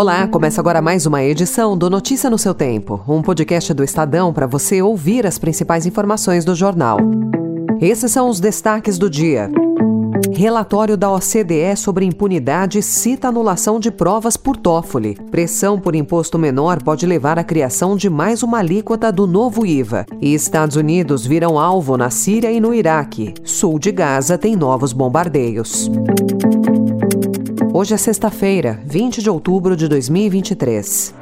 Olá, começa agora mais uma edição do Notícia no seu Tempo, um podcast do Estadão para você ouvir as principais informações do jornal. Esses são os destaques do dia. Relatório da OCDE sobre impunidade cita anulação de provas por Toffoli. Pressão por imposto menor pode levar à criação de mais uma alíquota do novo IVA. E Estados Unidos viram alvo na Síria e no Iraque. Sul de Gaza tem novos bombardeios. Hoje é sexta-feira, 20 de outubro de 2023.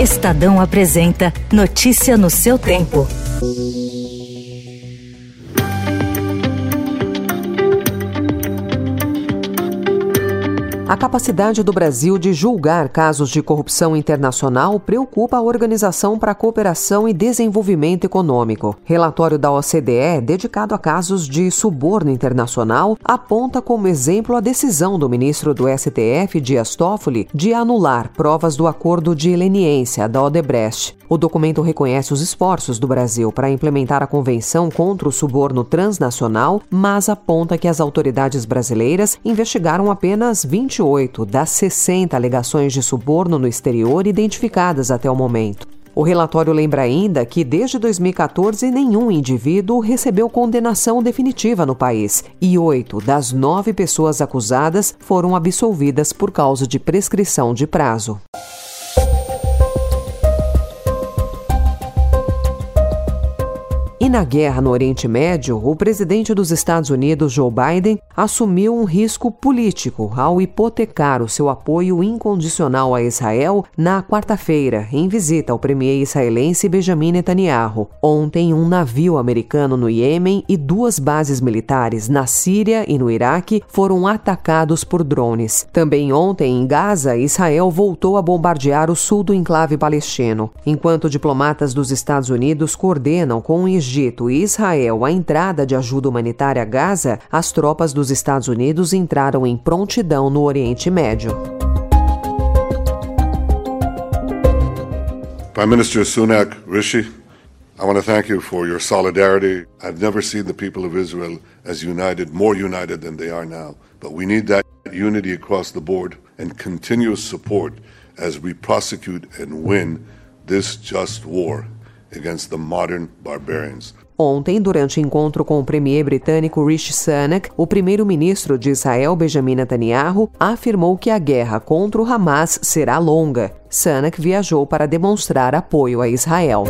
Estadão apresenta Notícia no seu tempo. A capacidade do Brasil de julgar casos de corrupção internacional preocupa a Organização para a Cooperação e Desenvolvimento Econômico. Relatório da OCDE, dedicado a casos de suborno internacional, aponta como exemplo a decisão do ministro do STF, Dias Toffoli, de anular provas do acordo de leniência da Odebrecht. O documento reconhece os esforços do Brasil para implementar a Convenção contra o Suborno Transnacional, mas aponta que as autoridades brasileiras investigaram apenas 28 das 60 alegações de suborno no exterior identificadas até o momento. O relatório lembra ainda que, desde 2014, nenhum indivíduo recebeu condenação definitiva no país e oito das nove pessoas acusadas foram absolvidas por causa de prescrição de prazo. E na guerra no Oriente Médio, o presidente dos Estados Unidos, Joe Biden, assumiu um risco político ao hipotecar o seu apoio incondicional a Israel na quarta-feira, em visita ao premier israelense Benjamin Netanyahu. Ontem, um navio americano no Iêmen e duas bases militares na Síria e no Iraque foram atacados por drones. Também ontem, em Gaza, Israel voltou a bombardear o sul do enclave palestino, enquanto diplomatas dos Estados Unidos coordenam com o Egito Egito e Israel a entrada de ajuda humanitária a Gaza, as tropas dos Estados Unidos entraram em prontidão no Oriente Médio. Prime Minister Sunak Rishi, I want to thank you for your solidarity. I've never seen the people of Israel as united, more united than they are now. But we need that unity across the board and continuous support as we prosecute and win this just war against the modern barbarians. Ontem, durante encontro com o premier britânico Rishi Sunak, o primeiro-ministro de Israel, Benjamin Netanyahu, afirmou que a guerra contra o Hamas será longa. Sunak viajou para demonstrar apoio a Israel.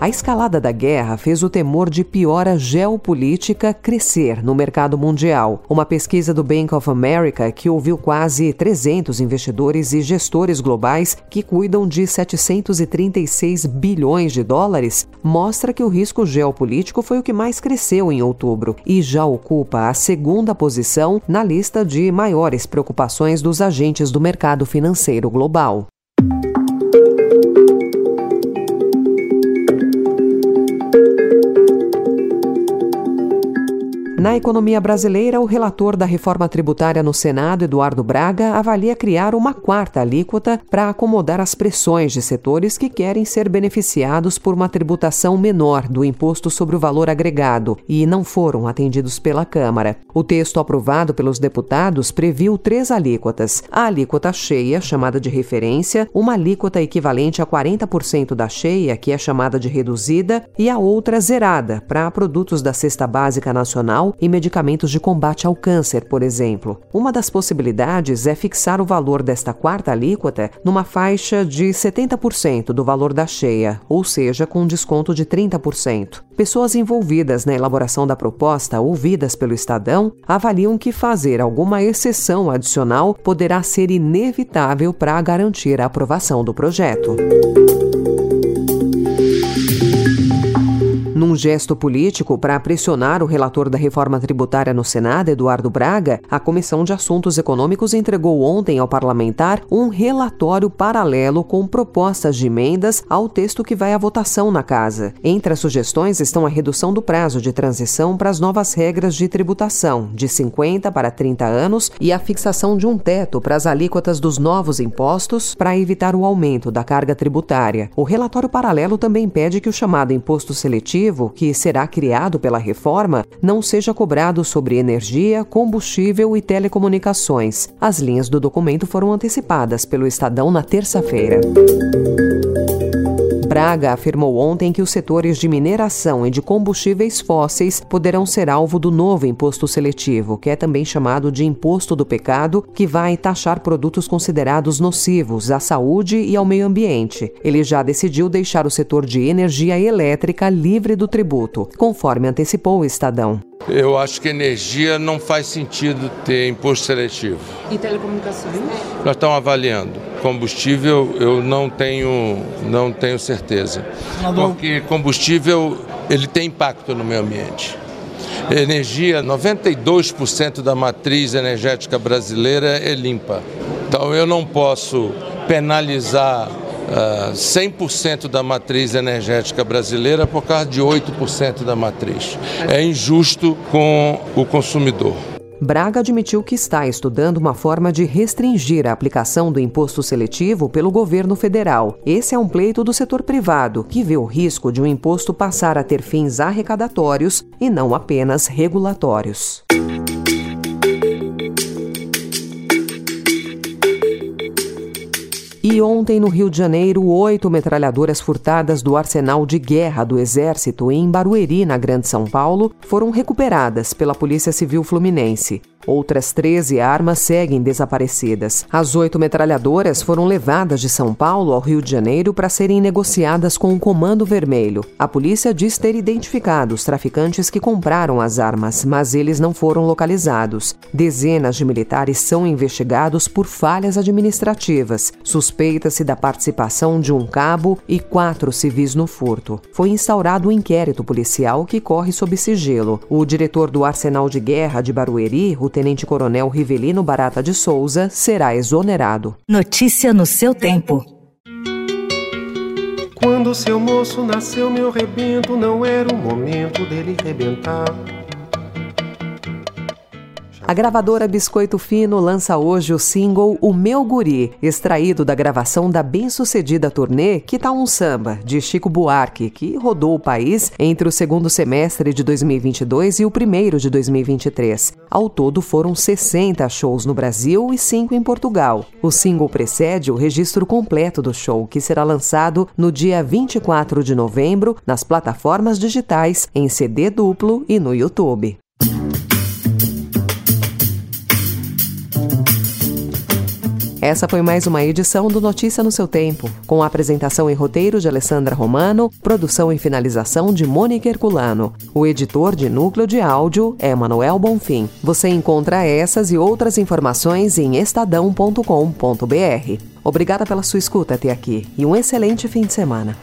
A escalada da guerra fez o temor de piora geopolítica crescer no mercado mundial. Uma pesquisa do Bank of America, que ouviu quase 300 investidores e gestores globais que cuidam de 736 bilhões de dólares, mostra que o risco geopolítico foi o que mais cresceu em outubro e já ocupa a segunda posição na lista de maiores preocupações dos agentes do mercado financeiro global. Na economia brasileira, o relator da reforma tributária no Senado, Eduardo Braga, avalia criar uma quarta alíquota para acomodar as pressões de setores que querem ser beneficiados por uma tributação menor do imposto sobre o valor agregado e não foram atendidos pela Câmara. O texto aprovado pelos deputados previu três alíquotas: a alíquota cheia, chamada de referência, uma alíquota equivalente a 40% da cheia, que é chamada de reduzida, e a outra zerada, para produtos da cesta básica nacional e medicamentos de combate ao câncer, por exemplo. Uma das possibilidades é fixar o valor desta quarta alíquota numa faixa de 70% do valor da cheia, ou seja, com um desconto de 30%. Pessoas envolvidas na elaboração da proposta, ouvidas pelo Estadão, avaliam que fazer alguma exceção adicional poderá ser inevitável para garantir a aprovação do projeto. Gesto político para pressionar o relator da reforma tributária no Senado, Eduardo Braga, a Comissão de Assuntos Econômicos entregou ontem ao parlamentar um relatório paralelo com propostas de emendas ao texto que vai à votação na casa. Entre as sugestões estão a redução do prazo de transição para as novas regras de tributação, de 50 para 30 anos, e a fixação de um teto para as alíquotas dos novos impostos para evitar o aumento da carga tributária. O relatório paralelo também pede que o chamado imposto seletivo que será criado pela reforma, não seja cobrado sobre energia, combustível e telecomunicações. As linhas do documento foram antecipadas pelo Estadão na terça-feira. Braga afirmou ontem que os setores de mineração e de combustíveis fósseis poderão ser alvo do novo imposto seletivo, que é também chamado de imposto do pecado, que vai taxar produtos considerados nocivos à saúde e ao meio ambiente. Ele já decidiu deixar o setor de energia elétrica livre do tributo, conforme antecipou o Estadão. Eu acho que energia não faz sentido ter imposto seletivo. E telecomunicações? Nós estamos avaliando. Combustível eu não tenho, não tenho certeza. Porque combustível ele tem impacto no meio ambiente. Energia, 92% da matriz energética brasileira é limpa. Então eu não posso penalizar 100% ah, da matriz energética brasileira por causa de 8% da matriz. É injusto com o consumidor. Braga admitiu que está estudando uma forma de restringir a aplicação do imposto seletivo pelo governo federal. Esse é um pleito do setor privado, que vê o risco de um imposto passar a ter fins arrecadatórios e não apenas regulatórios. E ontem, no Rio de Janeiro, oito metralhadoras furtadas do arsenal de guerra do Exército em Barueri, na Grande São Paulo, foram recuperadas pela Polícia Civil Fluminense. Outras 13 armas seguem desaparecidas. As oito metralhadoras foram levadas de São Paulo ao Rio de Janeiro para serem negociadas com o Comando Vermelho. A polícia diz ter identificado os traficantes que compraram as armas, mas eles não foram localizados. Dezenas de militares são investigados por falhas administrativas. Suspeita-se da participação de um cabo e quatro civis no furto. Foi instaurado um inquérito policial que corre sob sigilo. O diretor do Arsenal de Guerra de Barueri, o tenente-coronel Rivelino Barata de Souza será exonerado. Notícia no seu tempo. Quando seu moço nasceu, meu rebento, não era o momento dele rebentar. A gravadora Biscoito Fino lança hoje o single O Meu Guri, extraído da gravação da bem-sucedida turnê Que Tá Um Samba, de Chico Buarque, que rodou o país entre o segundo semestre de 2022 e o primeiro de 2023. Ao todo foram 60 shows no Brasil e 5 em Portugal. O single precede o registro completo do show, que será lançado no dia 24 de novembro nas plataformas digitais, em CD duplo e no YouTube. Essa foi mais uma edição do Notícia no seu Tempo, com a apresentação e roteiro de Alessandra Romano, produção e finalização de Mônica Herculano. O editor de núcleo de áudio é Manuel Bonfim. Você encontra essas e outras informações em estadão.com.br. Obrigada pela sua escuta até aqui e um excelente fim de semana.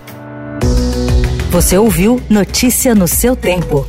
Você ouviu Notícia no seu Tempo.